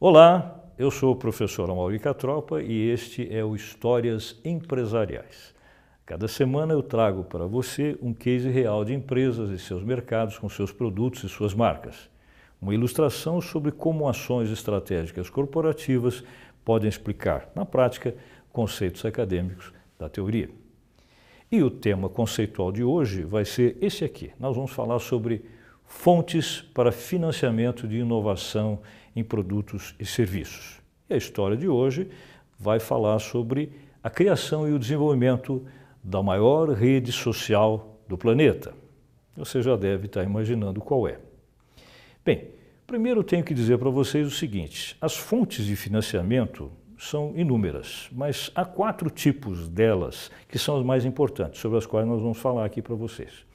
Olá, eu sou o professor Amaury Catropa e este é o Histórias Empresariais. Cada semana eu trago para você um case real de empresas e seus mercados com seus produtos e suas marcas. Uma ilustração sobre como ações estratégicas corporativas podem explicar, na prática, conceitos acadêmicos da teoria. E o tema conceitual de hoje vai ser esse aqui. Nós vamos falar sobre fontes para financiamento de inovação em produtos e serviços. E a história de hoje vai falar sobre a criação e o desenvolvimento da maior rede social do planeta. Você já deve estar imaginando qual é. Bem, primeiro tenho que dizer para vocês o seguinte: as fontes de financiamento são inúmeras, mas há quatro tipos delas que são as mais importantes, sobre as quais nós vamos falar aqui para vocês.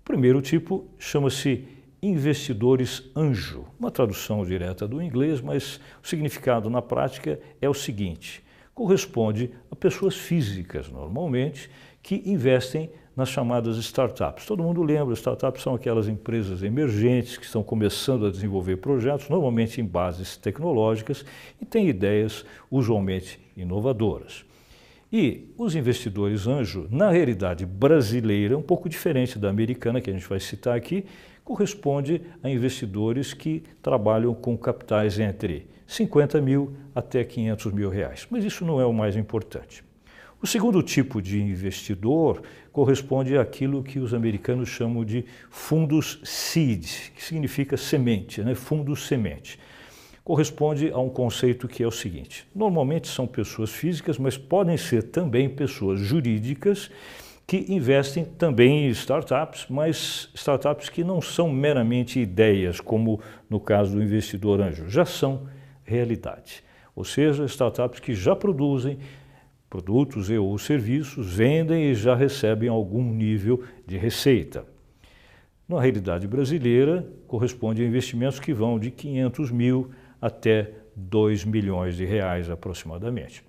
O primeiro tipo chama-se investidores anjo, uma tradução direta do inglês, mas o significado na prática é o seguinte: corresponde a pessoas físicas, normalmente, que investem nas chamadas startups. Todo mundo lembra, startups são aquelas empresas emergentes que estão começando a desenvolver projetos, normalmente em bases tecnológicas, e têm ideias usualmente inovadoras. E os investidores anjo, na realidade brasileira, um pouco diferente da americana, que a gente vai citar aqui, corresponde a investidores que trabalham com capitais entre 50 mil até 500 mil reais. Mas isso não é o mais importante. O segundo tipo de investidor corresponde àquilo que os americanos chamam de fundos seed, que significa semente, né? fundos semente. Corresponde a um conceito que é o seguinte: normalmente são pessoas físicas, mas podem ser também pessoas jurídicas que investem também em startups, mas startups que não são meramente ideias, como no caso do investidor anjo, já são realidade. Ou seja, startups que já produzem, produtos e ou serviços, vendem e já recebem algum nível de receita. Na realidade brasileira, corresponde a investimentos que vão de 500 mil até 2 milhões de reais aproximadamente.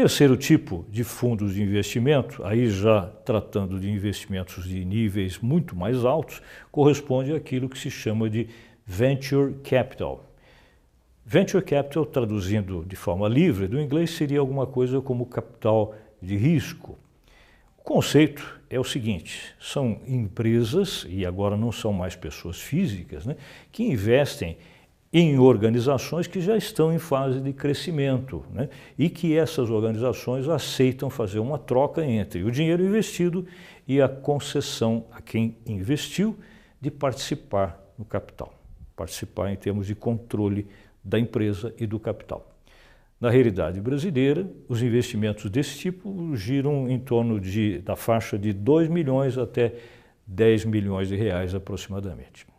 Terceiro tipo de fundos de investimento, aí já tratando de investimentos de níveis muito mais altos, corresponde àquilo que se chama de venture capital. Venture capital, traduzindo de forma livre do inglês, seria alguma coisa como capital de risco. O conceito é o seguinte: são empresas, e agora não são mais pessoas físicas, né, que investem em organizações que já estão em fase de crescimento né, e que essas organizações aceitam fazer uma troca entre o dinheiro investido e a concessão a quem investiu de participar no capital, participar em termos de controle da empresa e do capital. Na realidade brasileira, os investimentos desse tipo giram em torno de, da faixa de 2 milhões até 10 milhões de reais aproximadamente.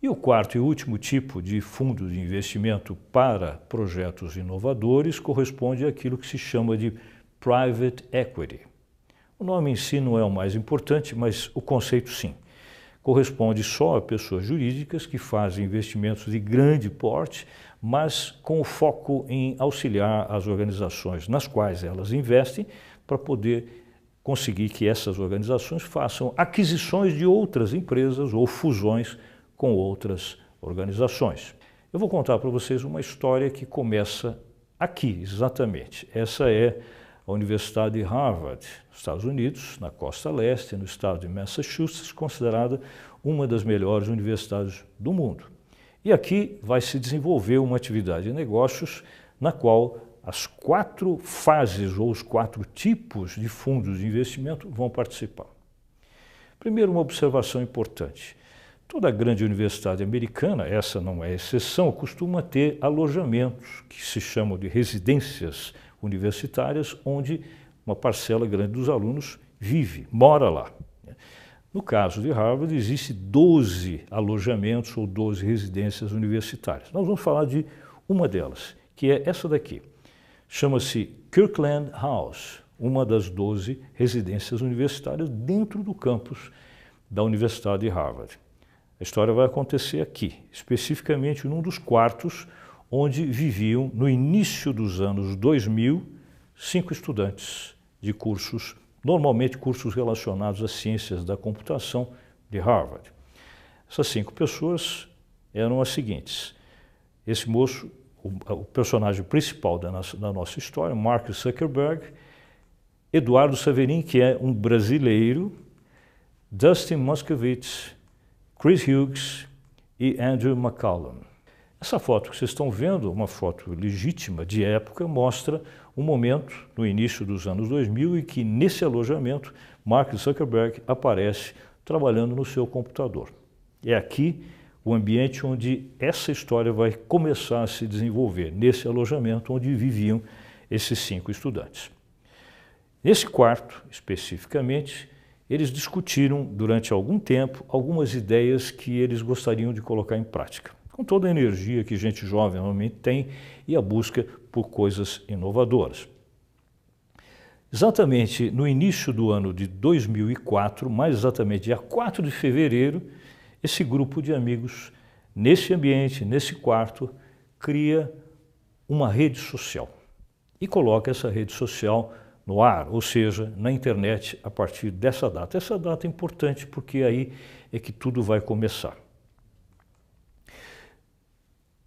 E o quarto e último tipo de fundo de investimento para projetos inovadores corresponde àquilo que se chama de private equity. O nome em si não é o mais importante, mas o conceito sim corresponde só a pessoas jurídicas que fazem investimentos de grande porte, mas com foco em auxiliar as organizações nas quais elas investem para poder conseguir que essas organizações façam aquisições de outras empresas ou fusões com outras organizações. Eu vou contar para vocês uma história que começa aqui, exatamente. Essa é a Universidade de Harvard, nos Estados Unidos, na costa leste, no estado de Massachusetts, considerada uma das melhores universidades do mundo. E aqui vai se desenvolver uma atividade de negócios na qual as quatro fases ou os quatro tipos de fundos de investimento vão participar. Primeiro, uma observação importante. Toda grande universidade americana, essa não é exceção, costuma ter alojamentos que se chamam de residências universitárias, onde uma parcela grande dos alunos vive, mora lá. No caso de Harvard, existe 12 alojamentos ou 12 residências universitárias. Nós vamos falar de uma delas, que é essa daqui. Chama-se Kirkland House, uma das 12 residências universitárias dentro do campus da Universidade de Harvard. A história vai acontecer aqui, especificamente num dos quartos onde viviam, no início dos anos 2000, cinco estudantes de cursos, normalmente cursos relacionados às ciências da computação de Harvard. Essas cinco pessoas eram as seguintes: esse moço, o, o personagem principal da nossa, da nossa história, Mark Zuckerberg, Eduardo Saverin, que é um brasileiro, Dustin Moskovitz, Chris Hughes e Andrew McCallum. Essa foto que vocês estão vendo, uma foto legítima de época, mostra um momento no início dos anos 2000 em que nesse alojamento Mark Zuckerberg aparece trabalhando no seu computador. É aqui o ambiente onde essa história vai começar a se desenvolver, nesse alojamento onde viviam esses cinco estudantes. Nesse quarto, especificamente, eles discutiram durante algum tempo algumas ideias que eles gostariam de colocar em prática, com toda a energia que gente jovem normalmente tem e a busca por coisas inovadoras. Exatamente no início do ano de 2004, mais exatamente dia 4 de fevereiro, esse grupo de amigos, nesse ambiente, nesse quarto, cria uma rede social e coloca essa rede social no ar, ou seja, na internet a partir dessa data. Essa data é importante porque aí é que tudo vai começar.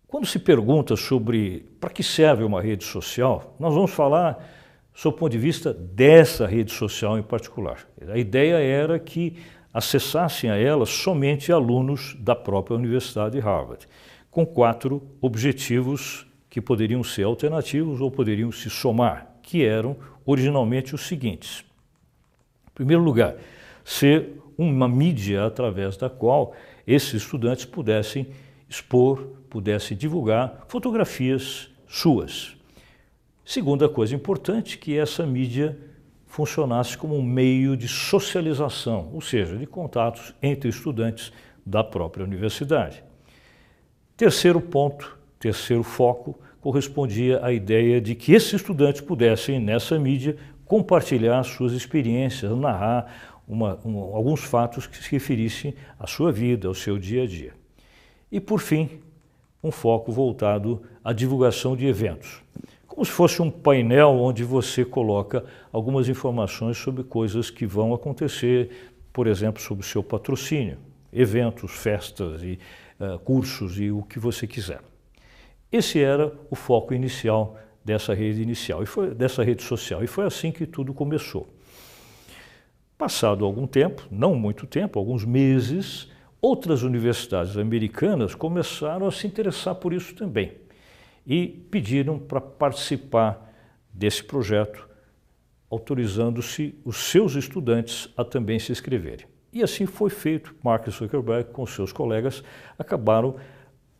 Quando se pergunta sobre para que serve uma rede social, nós vamos falar sob o ponto de vista dessa rede social em particular. A ideia era que acessassem a ela somente alunos da própria Universidade de Harvard, com quatro objetivos que poderiam ser alternativos ou poderiam se somar, que eram originalmente os seguintes. Em primeiro lugar, ser uma mídia através da qual esses estudantes pudessem expor, pudessem divulgar fotografias suas. Segunda coisa importante, que essa mídia funcionasse como um meio de socialização, ou seja, de contatos entre estudantes da própria universidade. Terceiro ponto, terceiro foco, correspondia à ideia de que esses estudantes pudessem, nessa mídia, compartilhar suas experiências, narrar uma, um, alguns fatos que se referissem à sua vida, ao seu dia a dia. E, por fim, um foco voltado à divulgação de eventos como se fosse um painel onde você coloca algumas informações sobre coisas que vão acontecer, por exemplo, sobre o seu patrocínio, eventos, festas e uh, cursos e o que você quiser. Esse era o foco inicial dessa rede inicial e foi dessa rede social e foi assim que tudo começou. Passado algum tempo, não muito tempo, alguns meses, outras universidades americanas começaram a se interessar por isso também e pediram para participar desse projeto, autorizando-se os seus estudantes a também se inscreverem. E assim foi feito. Mark Zuckerberg, com seus colegas, acabaram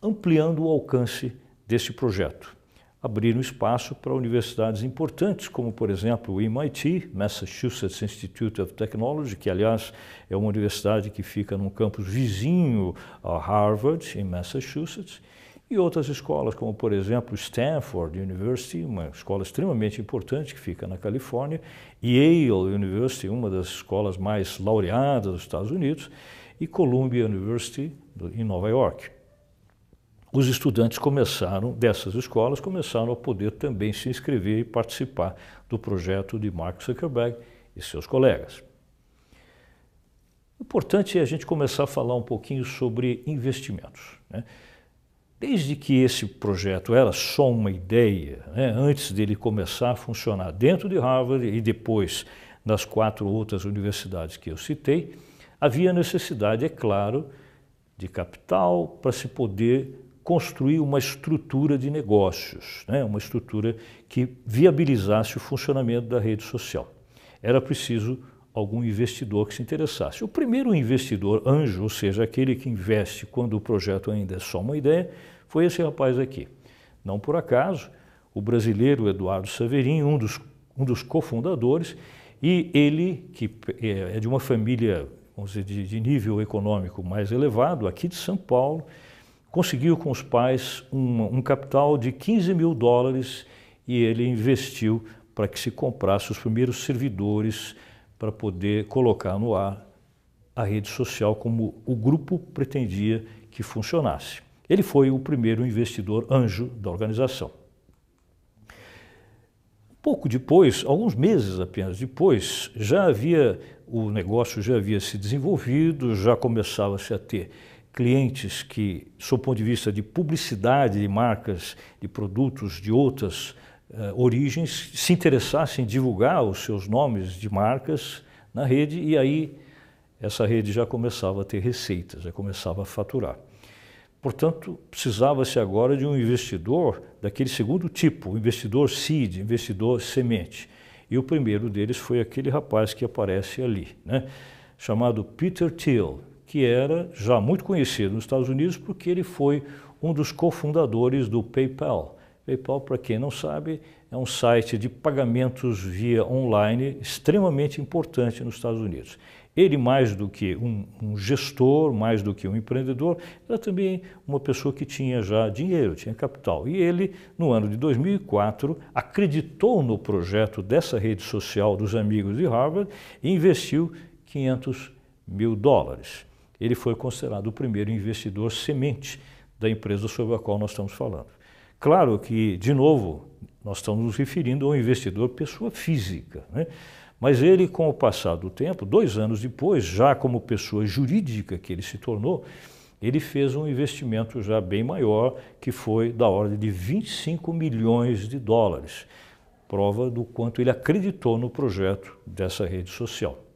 ampliando o alcance desse projeto. Abriram espaço para universidades importantes, como, por exemplo, o MIT, Massachusetts Institute of Technology, que, aliás, é uma universidade que fica num campus vizinho a Harvard, em Massachusetts, e outras escolas, como por exemplo Stanford University, uma escola extremamente importante que fica na Califórnia, Yale University, uma das escolas mais laureadas dos Estados Unidos, e Columbia University em Nova York. Os estudantes começaram, dessas escolas, começaram a poder também se inscrever e participar do projeto de Mark Zuckerberg e seus colegas. O importante é a gente começar a falar um pouquinho sobre investimentos. Né? Desde que esse projeto era só uma ideia, né, antes dele começar a funcionar dentro de Harvard e depois nas quatro outras universidades que eu citei, havia necessidade, é claro, de capital para se poder construir uma estrutura de negócios, né, uma estrutura que viabilizasse o funcionamento da rede social. Era preciso algum investidor que se interessasse. O primeiro investidor anjo, ou seja, aquele que investe quando o projeto ainda é só uma ideia, foi esse rapaz aqui. Não por acaso, o brasileiro Eduardo Saverin, um dos, um dos cofundadores, e ele, que é de uma família vamos dizer, de nível econômico mais elevado, aqui de São Paulo, conseguiu com os pais um, um capital de 15 mil dólares e ele investiu para que se comprasse os primeiros servidores para poder colocar no ar a rede social como o grupo pretendia que funcionasse. Ele foi o primeiro investidor anjo da organização. Pouco depois, alguns meses apenas depois, já havia o negócio já havia se desenvolvido, já começava-se a ter clientes que, do ponto de vista de publicidade de marcas, de produtos de outras uh, origens, se interessassem em divulgar os seus nomes de marcas na rede e aí essa rede já começava a ter receitas, já começava a faturar. Portanto, precisava-se agora de um investidor daquele segundo tipo, o investidor seed, investidor semente. E o primeiro deles foi aquele rapaz que aparece ali, né? chamado Peter Thiel, que era já muito conhecido nos Estados Unidos porque ele foi um dos cofundadores do PayPal. PayPal, para quem não sabe, é um site de pagamentos via online extremamente importante nos Estados Unidos. Ele, mais do que um, um, gestor, mais do que um empreendedor, era também uma pessoa que tinha já dinheiro, tinha capital. E ele, no ano de 2004, acreditou no projeto dessa rede social dos amigos de Harvard e investiu 500 mil dólares. Ele foi considerado o primeiro investidor semente da empresa sobre a qual nós estamos falando. Claro que, de novo, nós estamos nos referindo ao investidor pessoa física. Né? Mas ele, com o passar do tempo, dois anos depois, já como pessoa jurídica que ele se tornou, ele fez um investimento já bem maior, que foi da ordem de 25 milhões de dólares. Prova do quanto ele acreditou no projeto dessa rede social.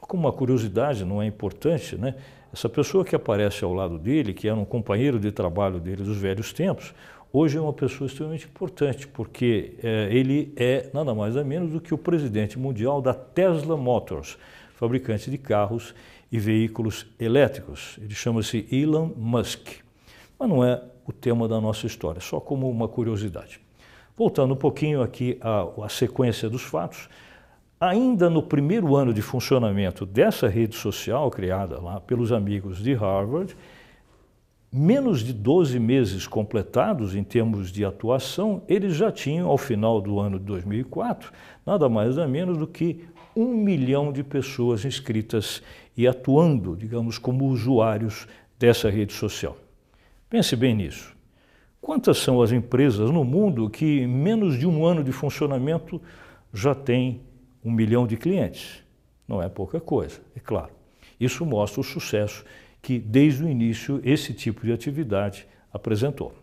Só como uma curiosidade, não é importante, né? Essa pessoa que aparece ao lado dele, que era um companheiro de trabalho dele dos velhos tempos, hoje é uma pessoa extremamente importante, porque é, ele é nada mais nada menos do que o presidente mundial da Tesla Motors, fabricante de carros e veículos elétricos. Ele chama-se Elon Musk. Mas não é o tema da nossa história, só como uma curiosidade. Voltando um pouquinho aqui à, à sequência dos fatos, ainda no primeiro ano de funcionamento dessa rede social criada lá pelos amigos de Harvard, menos de 12 meses completados em termos de atuação, eles já tinham, ao final do ano de 2004, nada mais nada menos do que um milhão de pessoas inscritas e atuando, digamos, como usuários dessa rede social. Pense bem nisso. Quantas são as empresas no mundo que, em menos de um ano de funcionamento, já têm um milhão de clientes? Não é pouca coisa, é claro. Isso mostra o sucesso que desde o início esse tipo de atividade apresentou.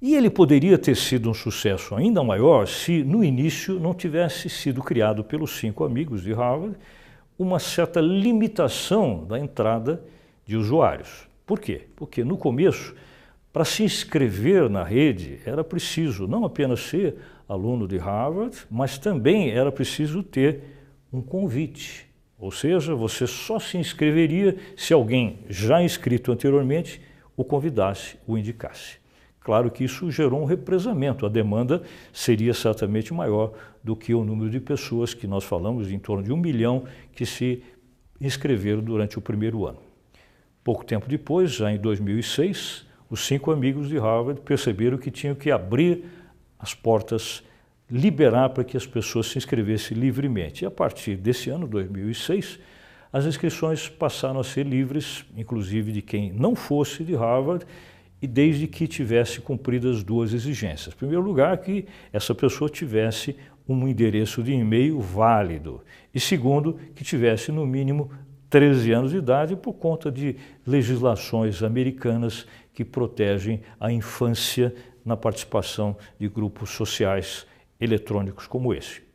E ele poderia ter sido um sucesso ainda maior se no início não tivesse sido criado pelos cinco amigos de Harvard uma certa limitação da entrada de usuários. Por quê? Porque no começo, para se inscrever na rede, era preciso não apenas ser aluno de Harvard, mas também era preciso ter um convite. Ou seja, você só se inscreveria se alguém já inscrito anteriormente o convidasse, o indicasse. Claro que isso gerou um represamento, a demanda seria certamente maior do que o número de pessoas que nós falamos, em torno de um milhão, que se inscreveram durante o primeiro ano. Pouco tempo depois, já em 2006, os cinco amigos de Harvard perceberam que tinham que abrir as portas liberar para que as pessoas se inscrevessem livremente. E a partir desse ano, 2006, as inscrições passaram a ser livres, inclusive de quem não fosse de Harvard e desde que tivesse cumpridas duas exigências. Em primeiro lugar, que essa pessoa tivesse um endereço de e-mail válido e segundo, que tivesse no mínimo 13 anos de idade por conta de legislações americanas que protegem a infância na participação de grupos sociais eletrônicos como esse.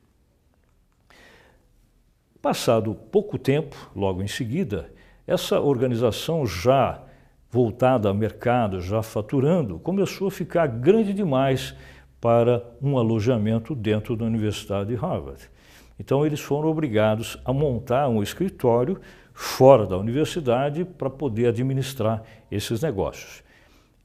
Passado pouco tempo, logo em seguida, essa organização já voltada ao mercado, já faturando, começou a ficar grande demais para um alojamento dentro da Universidade de Harvard. Então eles foram obrigados a montar um escritório fora da universidade para poder administrar esses negócios.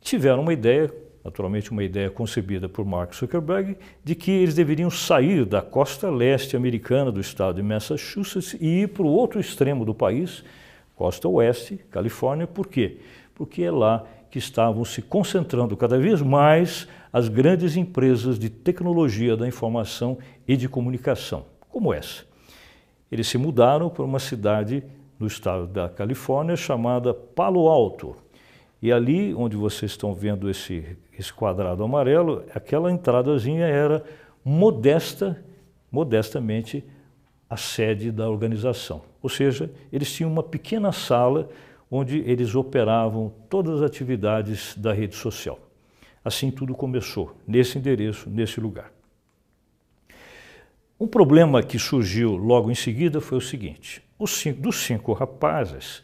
Tiveram uma ideia naturalmente uma ideia concebida por Mark Zuckerberg, de que eles deveriam sair da costa leste americana do estado de Massachusetts e ir para o outro extremo do país, costa oeste, Califórnia. Por quê? Porque é lá que estavam se concentrando cada vez mais as grandes empresas de tecnologia da informação e de comunicação, como essa. Eles se mudaram para uma cidade no estado da Califórnia chamada Palo Alto, e ali onde vocês estão vendo esse, esse quadrado amarelo, aquela entradazinha era modesta, modestamente a sede da organização. Ou seja, eles tinham uma pequena sala onde eles operavam todas as atividades da rede social. Assim tudo começou, nesse endereço, nesse lugar. Um problema que surgiu logo em seguida foi o seguinte: cinco, dos cinco rapazes,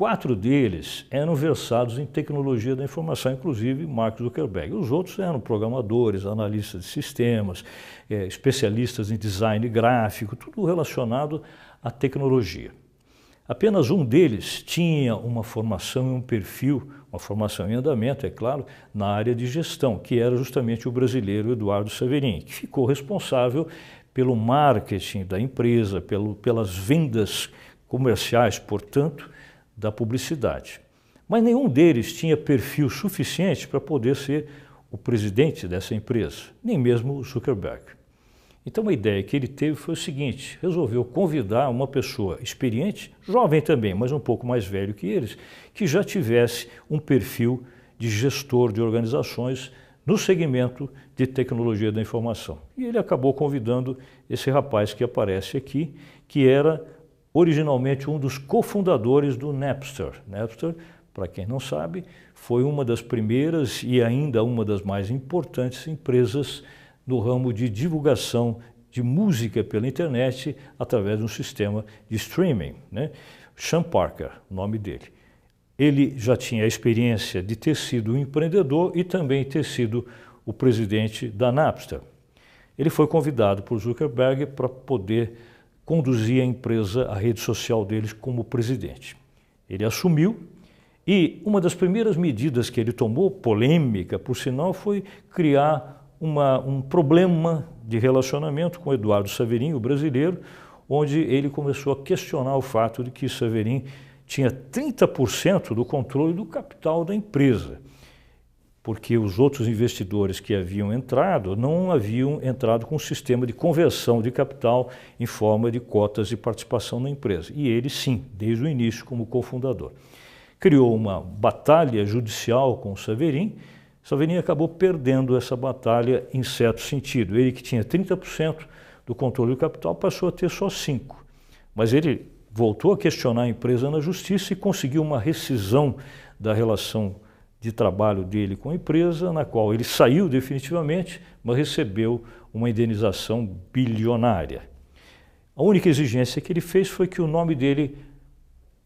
quatro deles eram versados em tecnologia da informação, inclusive Mark Zuckerberg. Os outros eram programadores, analistas de sistemas, é, especialistas em design gráfico, tudo relacionado à tecnologia. Apenas um deles tinha uma formação e um perfil, uma formação em andamento, é claro, na área de gestão, que era justamente o brasileiro Eduardo Severin, que ficou responsável pelo marketing da empresa, pelo, pelas vendas comerciais, portanto, da publicidade. Mas nenhum deles tinha perfil suficiente para poder ser o presidente dessa empresa, nem mesmo o Zuckerberg. Então a ideia que ele teve foi o seguinte: resolveu convidar uma pessoa experiente, jovem também, mas um pouco mais velho que eles, que já tivesse um perfil de gestor de organizações no segmento de tecnologia da informação. E ele acabou convidando esse rapaz que aparece aqui, que era originalmente um dos cofundadores do Napster. Napster, para quem não sabe, foi uma das primeiras e ainda uma das mais importantes empresas no ramo de divulgação de música pela internet através de um sistema de streaming. Né? Sean Parker, o nome dele. Ele já tinha a experiência de ter sido um empreendedor e também ter sido o presidente da Napster. Ele foi convidado por Zuckerberg para poder conduzir a empresa, a rede social deles, como presidente. Ele assumiu e uma das primeiras medidas que ele tomou, polêmica por sinal, foi criar uma, um problema de relacionamento com Eduardo Saverin, o brasileiro, onde ele começou a questionar o fato de que Saverin tinha 30% do controle do capital da empresa, porque os outros investidores que haviam entrado não haviam entrado com um sistema de conversão de capital em forma de cotas de participação na empresa. E ele, sim, desde o início, como cofundador. Criou uma batalha judicial com o Saverin, Salvini acabou perdendo essa batalha em certo sentido. Ele que tinha 30% do controle do capital passou a ter só 5%. Mas ele voltou a questionar a empresa na justiça e conseguiu uma rescisão da relação de trabalho dele com a empresa, na qual ele saiu definitivamente, mas recebeu uma indenização bilionária. A única exigência que ele fez foi que o nome dele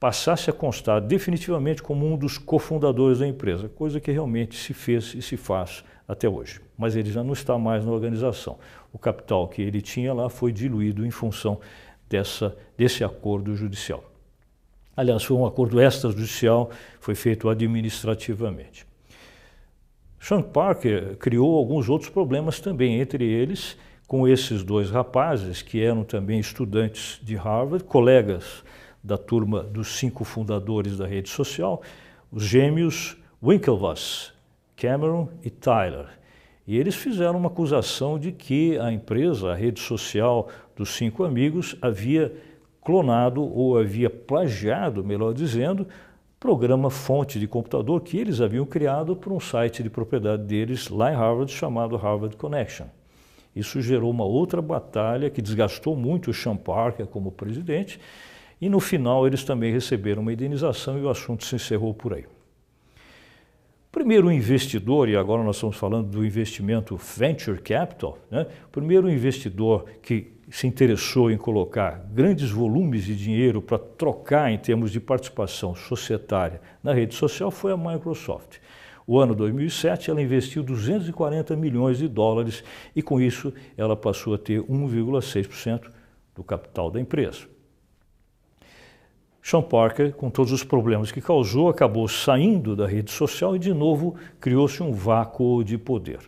passasse a constar definitivamente como um dos cofundadores da empresa, coisa que realmente se fez e se faz até hoje. Mas ele já não está mais na organização. O capital que ele tinha lá foi diluído em função dessa, desse acordo judicial. Aliás, foi um acordo extrajudicial, foi feito administrativamente. Sean Parker criou alguns outros problemas também, entre eles com esses dois rapazes que eram também estudantes de Harvard, colegas da turma dos cinco fundadores da rede social, os gêmeos Winklevoss, Cameron e Tyler. E eles fizeram uma acusação de que a empresa, a rede social dos cinco amigos, havia clonado ou havia plagiado, melhor dizendo, programa fonte de computador que eles haviam criado para um site de propriedade deles lá em Harvard chamado Harvard Connection. Isso gerou uma outra batalha que desgastou muito o Sean Parker como presidente e no final eles também receberam uma indenização e o assunto se encerrou por aí. Primeiro investidor, e agora nós estamos falando do investimento venture capital, né? primeiro investidor que se interessou em colocar grandes volumes de dinheiro para trocar em termos de participação societária na rede social foi a Microsoft. O ano 2007 ela investiu 240 milhões de dólares e com isso ela passou a ter 1,6% do capital da empresa. Sean Parker, com todos os problemas que causou, acabou saindo da rede social e, de novo, criou-se um vácuo de poder.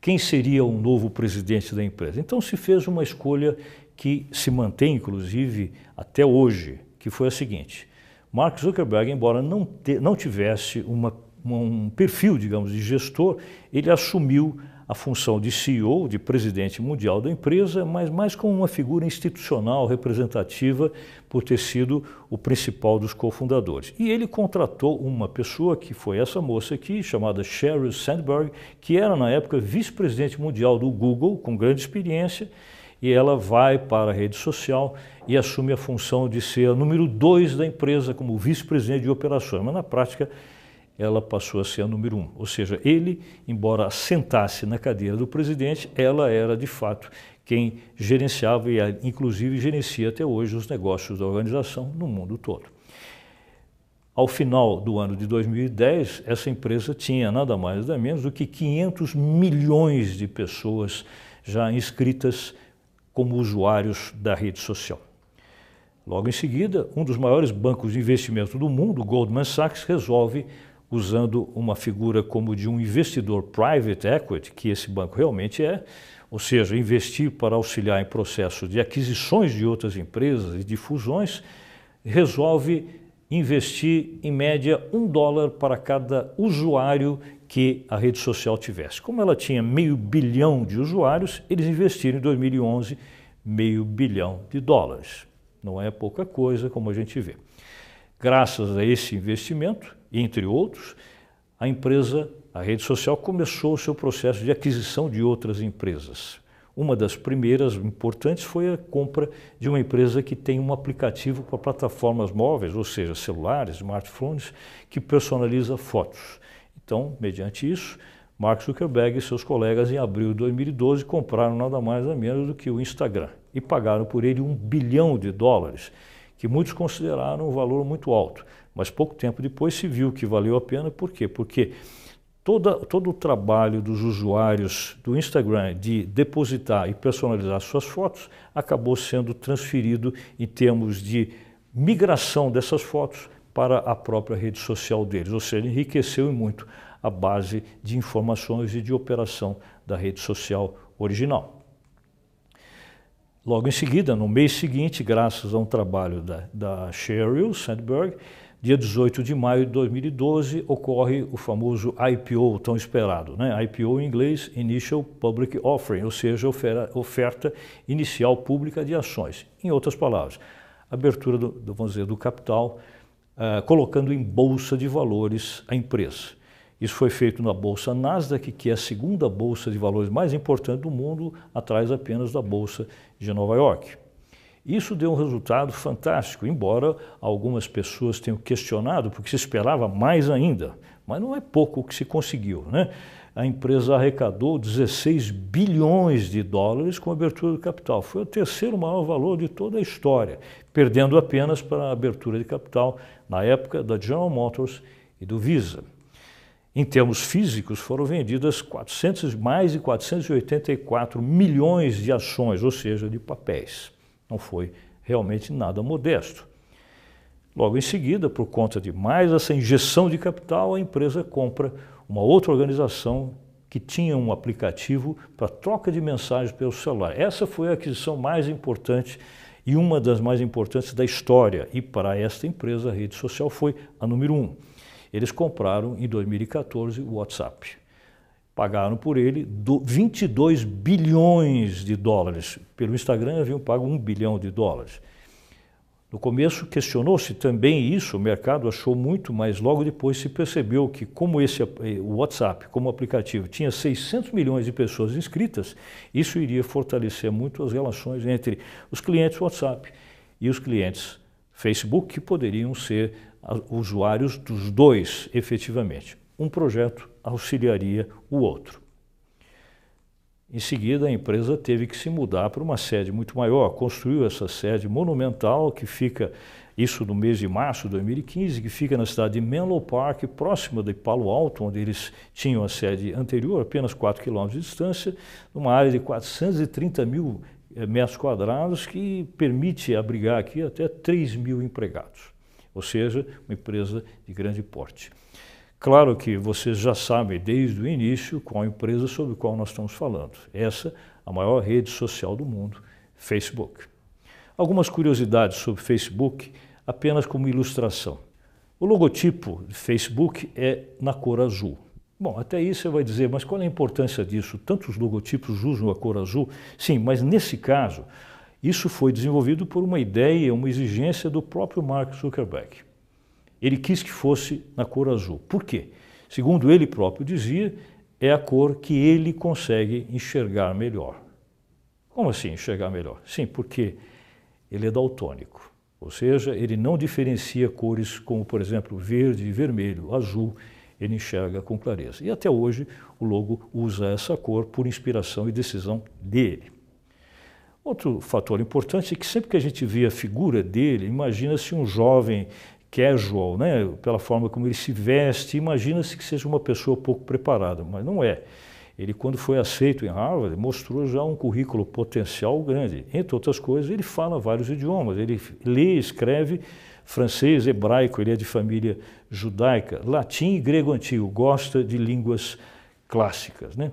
Quem seria o novo presidente da empresa? Então se fez uma escolha que se mantém, inclusive, até hoje, que foi a seguinte. Mark Zuckerberg, embora não, te, não tivesse uma, um perfil, digamos, de gestor, ele assumiu a função de CEO, de presidente mundial da empresa, mas mais como uma figura institucional representativa por ter sido o principal dos cofundadores. E ele contratou uma pessoa que foi essa moça aqui, chamada Sheryl Sandberg, que era na época vice-presidente mundial do Google, com grande experiência, e ela vai para a rede social e assume a função de ser a número dois da empresa como vice-presidente de operações, mas na prática ela passou a ser a número um. Ou seja, ele, embora sentasse na cadeira do presidente, ela era de fato quem gerenciava e inclusive gerencia até hoje os negócios da organização no mundo todo. Ao final do ano de 2010, essa empresa tinha nada mais nada menos do que 500 milhões de pessoas já inscritas como usuários da rede social. Logo em seguida, um dos maiores bancos de investimento do mundo, Goldman Sachs, resolve usando uma figura como de um investidor private equity, que esse banco realmente é, ou seja, investir para auxiliar em processos de aquisições de outras empresas e de fusões, resolve investir em média um dólar para cada usuário que a rede social tivesse. Como ela tinha meio bilhão de usuários, eles investiram em 2011 meio bilhão de dólares. Não é pouca coisa, como a gente vê. Graças a esse investimento, entre outros, a empresa, a rede social, começou o seu processo de aquisição de outras empresas. Uma das primeiras importantes foi a compra de uma empresa que tem um aplicativo para plataformas móveis, ou seja, celulares, smartphones, que personaliza fotos. Então, mediante isso, Mark Zuckerberg e seus colegas, em abril de 2012, compraram nada mais nada menos do que o Instagram e pagaram por ele um bilhão de dólares, que muitos consideraram um valor muito alto. Mas pouco tempo depois se viu que valeu a pena, por quê? Porque toda, todo o trabalho dos usuários do Instagram de depositar e personalizar suas fotos acabou sendo transferido em termos de migração dessas fotos para a própria rede social deles, ou seja, enriqueceu muito a base de informações e de operação da rede social original. Logo em seguida, no mês seguinte, graças a um trabalho da, da Sheryl Sandberg, Dia 18 de maio de 2012 ocorre o famoso IPO tão esperado, né? IPO em inglês, Initial Public Offering, ou seja, oferta inicial pública de ações. Em outras palavras, abertura do, do vamos dizer, do capital, uh, colocando em bolsa de valores a empresa. Isso foi feito na bolsa Nasdaq, que é a segunda bolsa de valores mais importante do mundo, atrás apenas da bolsa de Nova York. Isso deu um resultado fantástico, embora algumas pessoas tenham questionado, porque se esperava mais ainda. Mas não é pouco o que se conseguiu. Né? A empresa arrecadou 16 bilhões de dólares com a abertura do capital. Foi o terceiro maior valor de toda a história, perdendo apenas para a abertura de capital na época da General Motors e do Visa. Em termos físicos, foram vendidas 400, mais de 484 milhões de ações, ou seja, de papéis. Não foi realmente nada modesto. Logo em seguida, por conta de mais essa injeção de capital, a empresa compra uma outra organização que tinha um aplicativo para troca de mensagens pelo celular. Essa foi a aquisição mais importante e uma das mais importantes da história. E para esta empresa, a rede social foi a número um. Eles compraram em 2014 o WhatsApp pagaram por ele 22 bilhões de dólares. Pelo Instagram haviam pago 1 bilhão de dólares. No começo questionou-se também isso, o mercado achou muito, mas logo depois se percebeu que como esse o WhatsApp, como aplicativo, tinha 600 milhões de pessoas inscritas, isso iria fortalecer muito as relações entre os clientes WhatsApp e os clientes Facebook, que poderiam ser usuários dos dois efetivamente um projeto auxiliaria o outro. Em seguida, a empresa teve que se mudar para uma sede muito maior, construiu essa sede monumental que fica, isso no mês de março de 2015, que fica na cidade de Menlo Park, próxima de Palo Alto, onde eles tinham a sede anterior, apenas 4 quilômetros de distância, numa área de 430 mil eh, metros quadrados, que permite abrigar aqui até 3 mil empregados, ou seja, uma empresa de grande porte. Claro que vocês já sabem desde o início qual empresa sobre qual nós estamos falando. Essa, a maior rede social do mundo, Facebook. Algumas curiosidades sobre Facebook, apenas como ilustração. O logotipo de Facebook é na cor azul. Bom, até aí você vai dizer, mas qual é a importância disso? Tantos logotipos usam a cor azul? Sim, mas nesse caso, isso foi desenvolvido por uma ideia, uma exigência do próprio Mark Zuckerberg. Ele quis que fosse na cor azul. Por quê? Segundo ele próprio dizia, é a cor que ele consegue enxergar melhor. Como assim enxergar melhor? Sim, porque ele é daltônico, ou seja, ele não diferencia cores como, por exemplo, verde, vermelho, azul, ele enxerga com clareza. E até hoje o logo usa essa cor por inspiração e decisão dele. Outro fator importante é que sempre que a gente vê a figura dele, imagina-se um jovem casual, né? pela forma como ele se veste, imagina-se que seja uma pessoa pouco preparada, mas não é. Ele, quando foi aceito em Harvard, mostrou já um currículo potencial grande. Entre outras coisas, ele fala vários idiomas, ele lê escreve francês, hebraico, ele é de família judaica, latim e grego antigo, gosta de línguas clássicas. Né?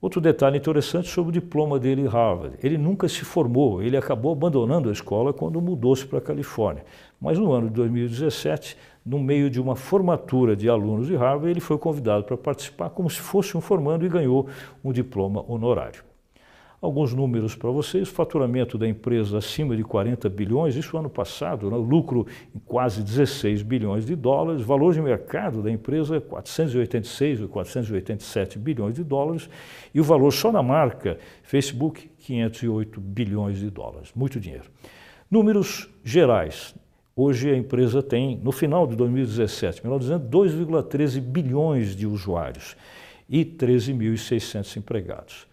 Outro detalhe interessante sobre o diploma dele em Harvard. Ele nunca se formou, ele acabou abandonando a escola quando mudou-se para a Califórnia. Mas no ano de 2017, no meio de uma formatura de alunos de Harvard, ele foi convidado para participar como se fosse um formando e ganhou um diploma honorário. Alguns números para vocês, faturamento da empresa acima de 40 bilhões, isso ano passado, né? lucro em quase 16 bilhões de dólares, valor de mercado da empresa 486 ou 487 bilhões de dólares e o valor só da marca Facebook 508 bilhões de dólares, muito dinheiro. Números gerais, Hoje a empresa tem, no final de 2017, melhor dizendo, 2,13 bilhões de usuários e 13.600 empregados.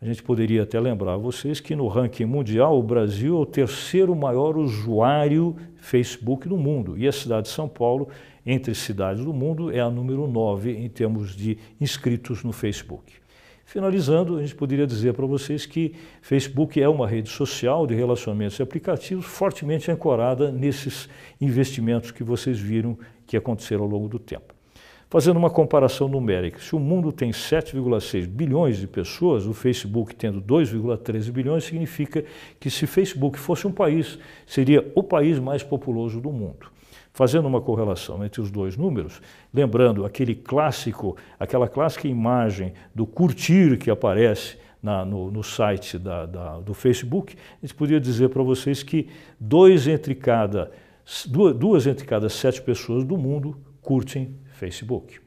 A gente poderia até lembrar vocês que no ranking mundial o Brasil é o terceiro maior usuário Facebook do mundo e a cidade de São Paulo, entre cidades do mundo, é a número 9 em termos de inscritos no Facebook. Finalizando, a gente poderia dizer para vocês que Facebook é uma rede social de relacionamentos e aplicativos fortemente ancorada nesses investimentos que vocês viram que aconteceram ao longo do tempo. Fazendo uma comparação numérica, se o mundo tem 7,6 bilhões de pessoas, o Facebook tendo 2,13 bilhões, significa que se Facebook fosse um país, seria o país mais populoso do mundo. Fazendo uma correlação entre os dois números, lembrando aquele clássico, aquela clássica imagem do curtir que aparece na, no, no, site da, da, do Facebook, a gente poderia dizer para vocês que dois entre cada, duas, duas entre cada sete pessoas do mundo curtem Facebook.